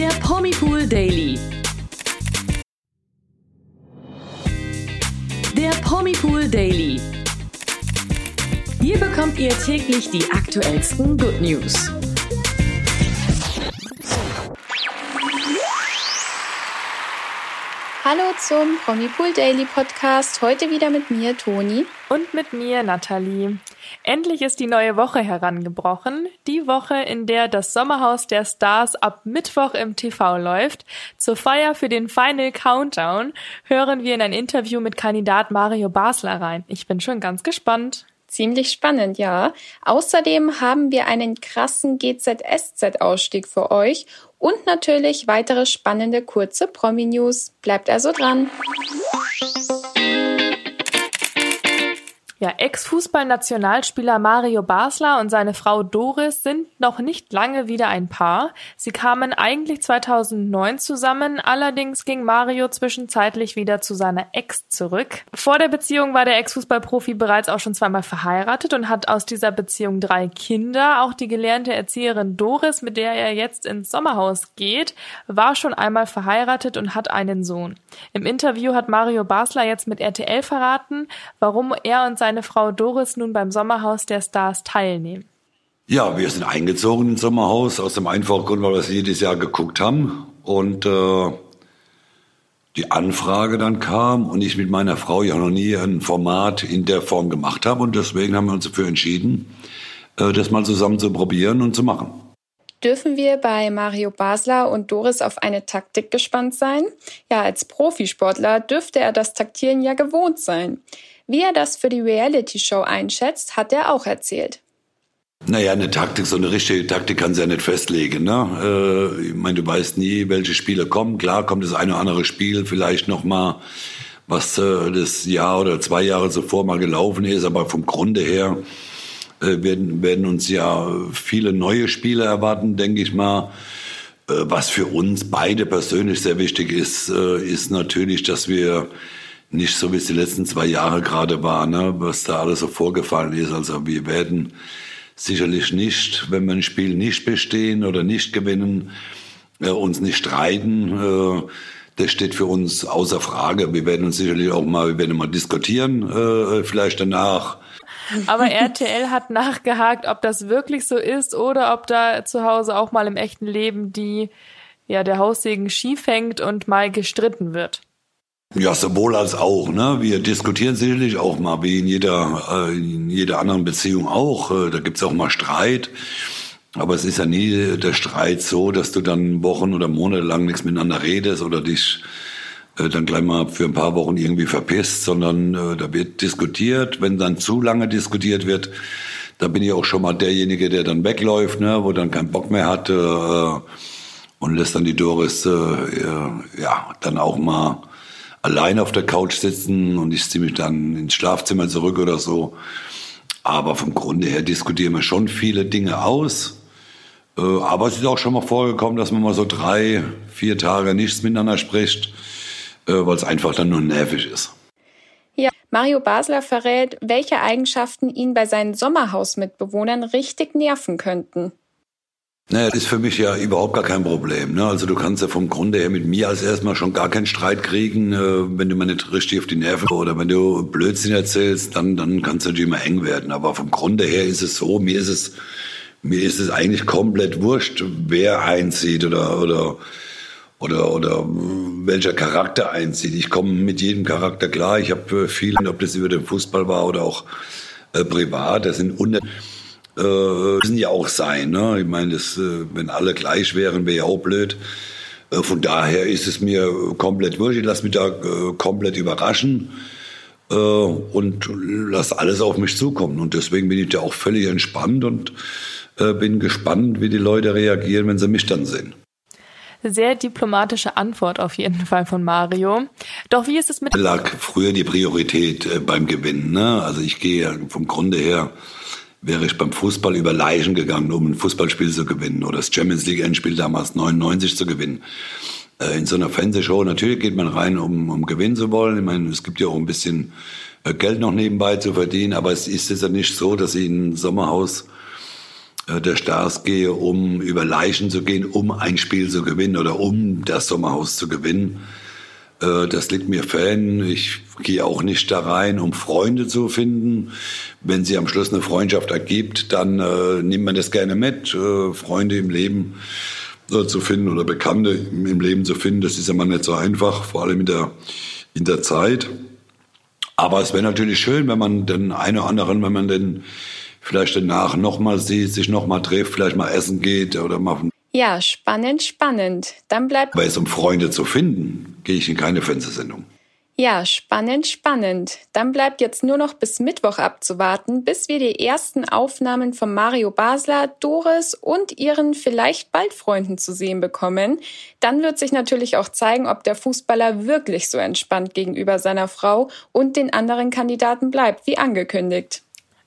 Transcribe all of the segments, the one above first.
Der Promipool Daily. Der Promipool Daily. Hier bekommt ihr täglich die aktuellsten Good News. Hallo zum Promipool Daily Podcast. Heute wieder mit mir, Toni. Und mit mir, Nathalie. Endlich ist die neue Woche herangebrochen. Die Woche, in der das Sommerhaus der Stars ab Mittwoch im TV läuft. Zur Feier für den Final Countdown hören wir in ein Interview mit Kandidat Mario Basler rein. Ich bin schon ganz gespannt. Ziemlich spannend, ja. Außerdem haben wir einen krassen GZSZ-Ausstieg für euch und natürlich weitere spannende kurze Promi-News. Bleibt also dran. Ja, Ex-Fußballnationalspieler Mario Basler und seine Frau Doris sind noch nicht lange wieder ein Paar. Sie kamen eigentlich 2009 zusammen, allerdings ging Mario zwischenzeitlich wieder zu seiner Ex zurück. Vor der Beziehung war der Ex-Fußballprofi bereits auch schon zweimal verheiratet und hat aus dieser Beziehung drei Kinder. Auch die gelernte Erzieherin Doris, mit der er jetzt ins Sommerhaus geht, war schon einmal verheiratet und hat einen Sohn. Im Interview hat Mario Basler jetzt mit RTL verraten, warum er und sein seine Frau Doris nun beim Sommerhaus der Stars teilnehmen? Ja, wir sind eingezogen ins Sommerhaus aus dem einfachen Grund, weil wir es jedes Jahr geguckt haben und äh, die Anfrage dann kam und ich mit meiner Frau ja noch nie ein Format in der Form gemacht habe und deswegen haben wir uns dafür entschieden, äh, das mal zusammen zu probieren und zu machen. Dürfen wir bei Mario Basler und Doris auf eine Taktik gespannt sein? Ja, als Profisportler dürfte er das Taktieren ja gewohnt sein. Wie er das für die Reality-Show einschätzt, hat er auch erzählt. Naja, eine Taktik, so eine richtige Taktik kann sie ja nicht festlegen. Ne? Äh, ich meine, du weißt nie, welche Spiele kommen. Klar kommt das eine oder andere Spiel vielleicht noch mal, was äh, das Jahr oder zwei Jahre zuvor mal gelaufen ist. Aber vom Grunde her äh, werden, werden uns ja viele neue Spiele erwarten, denke ich mal. Äh, was für uns beide persönlich sehr wichtig ist, äh, ist natürlich, dass wir nicht so, wie es die letzten zwei Jahre gerade war, ne, was da alles so vorgefallen ist. Also wir werden sicherlich nicht, wenn wir ein Spiel nicht bestehen oder nicht gewinnen, äh, uns nicht streiten. Äh, das steht für uns außer Frage. Wir werden uns sicherlich auch mal, wir werden mal diskutieren, äh, vielleicht danach. Aber RTL hat nachgehakt, ob das wirklich so ist oder ob da zu Hause auch mal im echten Leben die, ja, der Haussegen schief hängt und mal gestritten wird. Ja, sowohl als auch. Ne? Wir diskutieren sicherlich auch mal, wie in jeder, äh, in jeder anderen Beziehung auch. Äh, da gibt's auch mal Streit. Aber es ist ja nie der Streit so, dass du dann Wochen oder Monate lang nichts miteinander redest oder dich äh, dann gleich mal für ein paar Wochen irgendwie verpisst, sondern äh, da wird diskutiert. Wenn dann zu lange diskutiert wird, da bin ich auch schon mal derjenige, der dann wegläuft, ne? wo dann keinen Bock mehr hat äh, und lässt dann die Doris äh, ja dann auch mal allein auf der Couch sitzen und ich ziehe mich dann ins Schlafzimmer zurück oder so. Aber vom Grunde her diskutieren wir schon viele Dinge aus. Äh, aber es ist auch schon mal vorgekommen, dass man mal so drei, vier Tage nichts miteinander spricht, äh, weil es einfach dann nur nervig ist. Ja, Mario Basler verrät, welche Eigenschaften ihn bei seinen Sommerhausmitbewohnern richtig nerven könnten. Naja, das ist für mich ja überhaupt gar kein Problem. Ne? Also du kannst ja vom Grunde her mit mir als erstmal schon gar keinen Streit kriegen, äh, wenn du mir nicht richtig auf die Nerven oder wenn du Blödsinn erzählst, dann, dann kann es natürlich immer eng werden. Aber vom Grunde her ist es so, mir ist es, mir ist es eigentlich komplett wurscht, wer einzieht oder, oder, oder, oder welcher Charakter einzieht. Ich komme mit jedem Charakter klar. Ich habe vielen, ob das über den Fußball war oder auch äh, privat, das sind unter äh, müssen ja auch sein. Ne? Ich meine, das, äh, wenn alle gleich wären, wäre ja auch blöd. Äh, von daher ist es mir komplett wurscht. Ich lasse mich da äh, komplett überraschen äh, und lasse alles auf mich zukommen. Und deswegen bin ich da auch völlig entspannt und äh, bin gespannt, wie die Leute reagieren, wenn sie mich dann sehen. Sehr diplomatische Antwort auf jeden Fall von Mario. Doch wie ist es mit... Lag früher die Priorität äh, beim Gewinnen. Ne? Also ich gehe vom Grunde her wäre ich beim Fußball über Leichen gegangen, um ein Fußballspiel zu gewinnen oder das Champions League Endspiel damals 99 zu gewinnen. Äh, in so einer Fernsehshow, natürlich geht man rein, um, um gewinnen zu wollen. Ich meine, es gibt ja auch ein bisschen äh, Geld noch nebenbei zu verdienen, aber es ist ja nicht so, dass ich ein Sommerhaus äh, der Stars gehe, um über Leichen zu gehen, um ein Spiel zu gewinnen oder um das Sommerhaus zu gewinnen. Äh, das liegt mir fern. Ich gehe auch nicht da rein, um Freunde zu finden. Wenn sie am Schluss eine Freundschaft ergibt, dann äh, nimmt man das gerne mit. Äh, Freunde im Leben äh, zu finden oder Bekannte im Leben zu finden, das ist ja mal nicht so einfach, vor allem in der, in der Zeit. Aber es wäre natürlich schön, wenn man den einen oder anderen, wenn man den vielleicht danach nochmal sieht, sich nochmal trifft, vielleicht mal essen geht oder mal ja, spannend, spannend. Dann bleibt. Weil es um Freunde zu finden, gehe ich in keine Fernsehsendung. Ja, spannend, spannend. Dann bleibt jetzt nur noch bis Mittwoch abzuwarten, bis wir die ersten Aufnahmen von Mario Basler, Doris und ihren vielleicht bald Freunden zu sehen bekommen. Dann wird sich natürlich auch zeigen, ob der Fußballer wirklich so entspannt gegenüber seiner Frau und den anderen Kandidaten bleibt, wie angekündigt.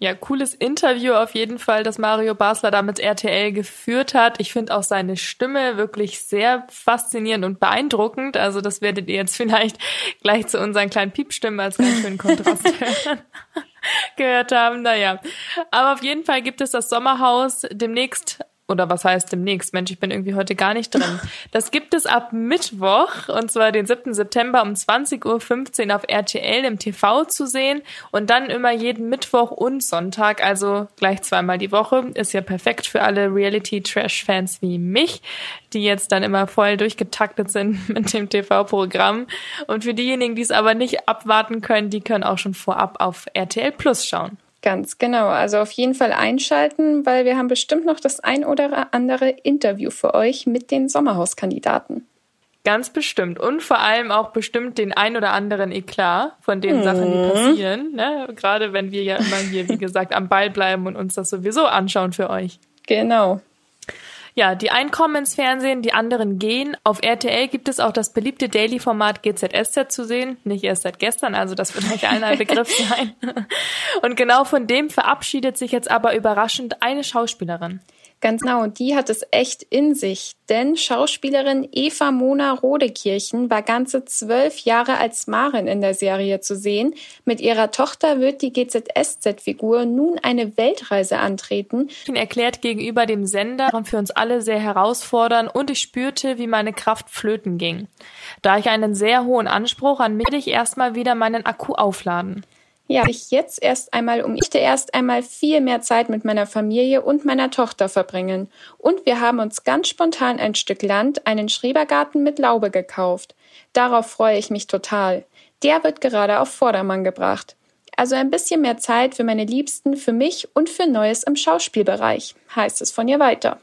Ja, cooles Interview auf jeden Fall, das Mario Basler da mit RTL geführt hat. Ich finde auch seine Stimme wirklich sehr faszinierend und beeindruckend. Also das werdet ihr jetzt vielleicht gleich zu unseren kleinen Piepstimmen als ganz schönen Kontrast hören. gehört haben. Naja, aber auf jeden Fall gibt es das Sommerhaus demnächst oder was heißt demnächst? Mensch, ich bin irgendwie heute gar nicht drin. Das gibt es ab Mittwoch, und zwar den 7. September um 20.15 Uhr auf RTL im TV zu sehen und dann immer jeden Mittwoch und Sonntag, also gleich zweimal die Woche. Ist ja perfekt für alle Reality-Trash-Fans wie mich, die jetzt dann immer voll durchgetaktet sind mit dem TV-Programm. Und für diejenigen, die es aber nicht abwarten können, die können auch schon vorab auf RTL Plus schauen. Ganz genau. Also auf jeden Fall einschalten, weil wir haben bestimmt noch das ein oder andere Interview für euch mit den Sommerhauskandidaten. Ganz bestimmt. Und vor allem auch bestimmt den ein oder anderen Eklat von den mhm. Sachen, die passieren. Ne? Gerade wenn wir ja immer hier, wie gesagt, am Ball bleiben und uns das sowieso anschauen für euch. Genau. Ja, die einen kommen ins Fernsehen, die anderen gehen. Auf RTL gibt es auch das beliebte Daily-Format GZSZ zu sehen. Nicht erst seit gestern, also das wird euch allen ein Begriff sein. Und genau von dem verabschiedet sich jetzt aber überraschend eine Schauspielerin. Ganz genau, und die hat es echt in sich. Denn Schauspielerin Eva Mona Rodekirchen war ganze zwölf Jahre als Marin in der Serie zu sehen. Mit ihrer Tochter wird die GZSZ-Figur nun eine Weltreise antreten. Erklärt gegenüber dem Sender für uns alle sehr herausfordernd und ich spürte, wie meine Kraft flöten ging. Da ich einen sehr hohen Anspruch an mich, ich erstmal wieder meinen Akku aufladen. Ja, ich jetzt erst einmal um ich erst einmal viel mehr Zeit mit meiner Familie und meiner Tochter verbringen. Und wir haben uns ganz spontan ein Stück Land, einen Schrebergarten mit Laube gekauft. Darauf freue ich mich total. Der wird gerade auf Vordermann gebracht. Also ein bisschen mehr Zeit für meine Liebsten, für mich und für Neues im Schauspielbereich, heißt es von ihr weiter.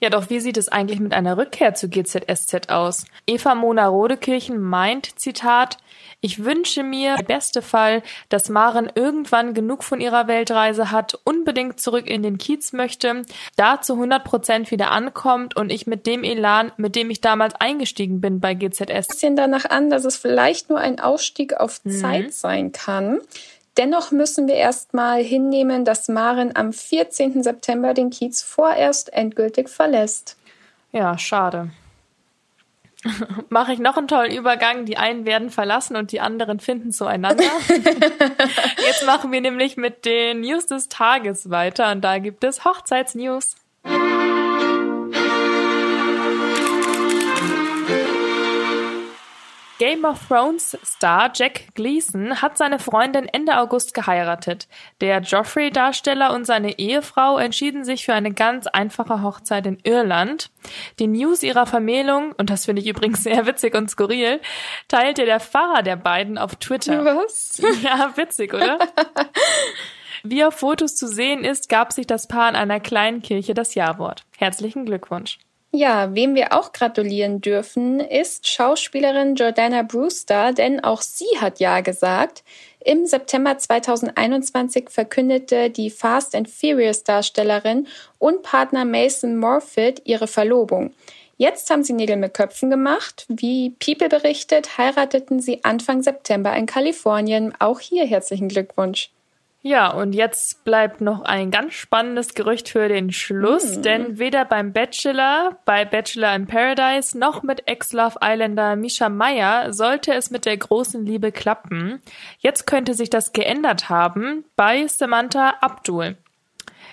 Ja, doch wie sieht es eigentlich mit einer Rückkehr zu GZSZ aus? Eva Mona Rodekirchen meint, Zitat, ich wünsche mir, der beste Fall, dass Maren irgendwann genug von ihrer Weltreise hat, unbedingt zurück in den Kiez möchte, da zu 100 Prozent wieder ankommt und ich mit dem Elan, mit dem ich damals eingestiegen bin bei GZS. Bisschen danach an, dass es vielleicht nur ein Ausstieg auf mhm. Zeit sein kann. Dennoch müssen wir erstmal hinnehmen, dass Maren am 14. September den Kiez vorerst endgültig verlässt. Ja, schade. Mache ich noch einen tollen Übergang. Die einen werden verlassen und die anderen finden zueinander. Jetzt machen wir nämlich mit den News des Tages weiter und da gibt es Hochzeitsnews. Game of Thrones Star Jack Gleason hat seine Freundin Ende August geheiratet. Der Joffrey-Darsteller und seine Ehefrau entschieden sich für eine ganz einfache Hochzeit in Irland. Die News ihrer Vermählung, und das finde ich übrigens sehr witzig und skurril, teilte der Pfarrer der beiden auf Twitter. Was? Ja, witzig, oder? Wie auf Fotos zu sehen ist, gab sich das Paar in einer kleinen Kirche das Jawort. Herzlichen Glückwunsch. Ja, wem wir auch gratulieren dürfen, ist Schauspielerin Jordana Brewster, denn auch sie hat Ja gesagt. Im September 2021 verkündete die Fast and Furious Darstellerin und Partner Mason Morfitt ihre Verlobung. Jetzt haben sie Nägel mit Köpfen gemacht. Wie People berichtet, heirateten sie Anfang September in Kalifornien. Auch hier herzlichen Glückwunsch. Ja, und jetzt bleibt noch ein ganz spannendes Gerücht für den Schluss, hm. denn weder beim Bachelor, bei Bachelor in Paradise, noch mit Ex-Love Islander Misha Meyer sollte es mit der großen Liebe klappen. Jetzt könnte sich das geändert haben bei Samantha Abdul.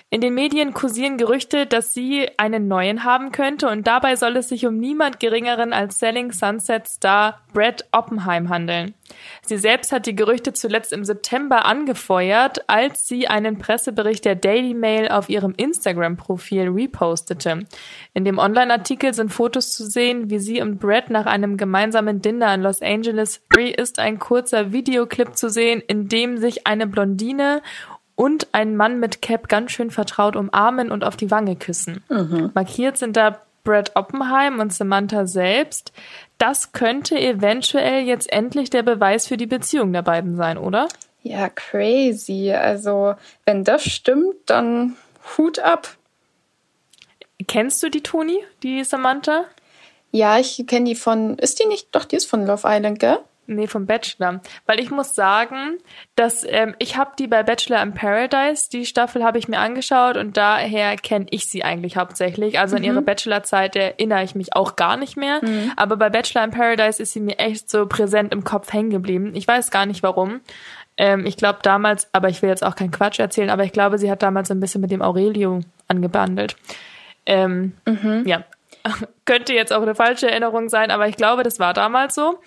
In den Medien kursieren Gerüchte, dass sie einen neuen haben könnte und dabei soll es sich um niemand geringeren als Selling Sunset Star Brett Oppenheim handeln. Sie selbst hat die Gerüchte zuletzt im September angefeuert, als sie einen Pressebericht der Daily Mail auf ihrem Instagram-Profil repostete. In dem Online-Artikel sind Fotos zu sehen, wie sie und Brett nach einem gemeinsamen Dinner in Los Angeles ist ein kurzer Videoclip zu sehen, in dem sich eine Blondine und ein Mann mit Cap ganz schön vertraut umarmen und auf die Wange küssen. Mhm. Markiert sind da Brad Oppenheim und Samantha selbst. Das könnte eventuell jetzt endlich der Beweis für die Beziehung der beiden sein, oder? Ja, crazy. Also, wenn das stimmt, dann Hut ab. Kennst du die Toni, die Samantha? Ja, ich kenne die von. Ist die nicht? Doch, die ist von Love Island, gell? Nee, vom Bachelor. Weil ich muss sagen, dass ähm, ich habe die bei Bachelor in Paradise, die Staffel habe ich mir angeschaut und daher kenne ich sie eigentlich hauptsächlich. Also mhm. in ihre Bachelorzeit erinnere ich mich auch gar nicht mehr. Mhm. Aber bei Bachelor in Paradise ist sie mir echt so präsent im Kopf hängen geblieben. Ich weiß gar nicht warum. Ähm, ich glaube damals, aber ich will jetzt auch keinen Quatsch erzählen, aber ich glaube, sie hat damals ein bisschen mit dem Aurelio angebandelt. Ähm, mhm. Ja, könnte jetzt auch eine falsche Erinnerung sein, aber ich glaube, das war damals so.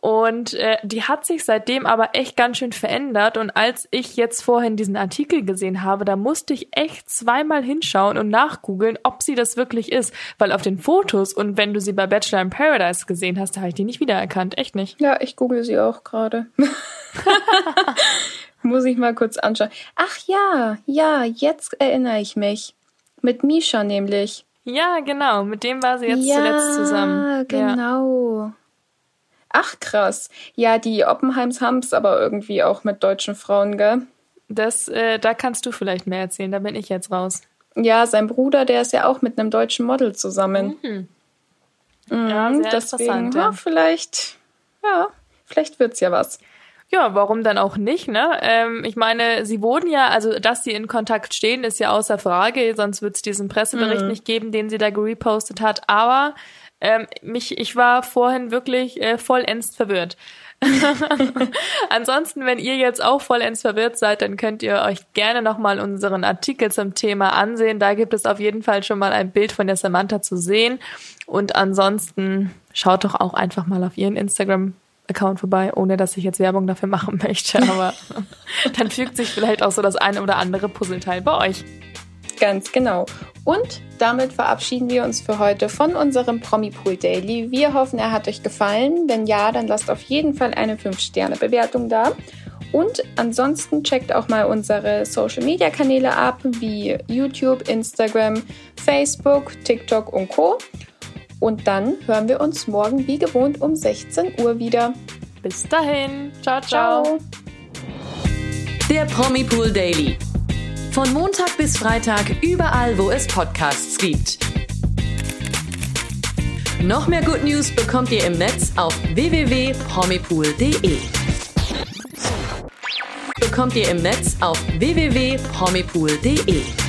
Und äh, die hat sich seitdem aber echt ganz schön verändert. Und als ich jetzt vorhin diesen Artikel gesehen habe, da musste ich echt zweimal hinschauen und nachgoogeln, ob sie das wirklich ist. Weil auf den Fotos und wenn du sie bei Bachelor in Paradise gesehen hast, da habe ich die nicht wiedererkannt. Echt nicht. Ja, ich google sie auch gerade. Muss ich mal kurz anschauen. Ach ja, ja, jetzt erinnere ich mich. Mit Misha nämlich. Ja, genau. Mit dem war sie jetzt ja, zuletzt zusammen. Genau. Ja. Ach krass. Ja, die Oppenheims haben's aber irgendwie auch mit deutschen Frauen, gell? Das, äh, da kannst du vielleicht mehr erzählen, da bin ich jetzt raus. Ja, sein Bruder, der ist ja auch mit einem deutschen Model zusammen. Mhm. Mhm, ja, sehr deswegen, ja. ja. vielleicht, ja, vielleicht wird's ja was. Ja, warum dann auch nicht, ne? Ähm, ich meine, sie wurden ja, also dass sie in Kontakt stehen, ist ja außer Frage, sonst wird es diesen Pressebericht mhm. nicht geben, den sie da gerepostet hat. Aber ähm, mich, ich war vorhin wirklich äh, vollends verwirrt. Ansonsten, wenn ihr jetzt auch vollends verwirrt seid, dann könnt ihr euch gerne nochmal unseren Artikel zum Thema ansehen. Da gibt es auf jeden Fall schon mal ein Bild von der Samantha zu sehen. Und ansonsten schaut doch auch einfach mal auf ihren Instagram Account vorbei, ohne dass ich jetzt Werbung dafür machen möchte. Aber dann fügt sich vielleicht auch so das eine oder andere Puzzleteil bei euch. Ganz genau. Und damit verabschieden wir uns für heute von unserem Promi-Pool Daily. Wir hoffen, er hat euch gefallen. Wenn ja, dann lasst auf jeden Fall eine 5-Sterne-Bewertung da. Und ansonsten checkt auch mal unsere Social-Media-Kanäle ab, wie YouTube, Instagram, Facebook, TikTok und Co. Und dann hören wir uns morgen wie gewohnt um 16 Uhr wieder. Bis dahin. Ciao, ciao. ciao. Der Promi Pool Daily. Von Montag bis Freitag überall, wo es Podcasts gibt. Noch mehr Good News bekommt ihr im Netz auf www.promipool.de. Bekommt ihr im Netz auf www.promipool.de.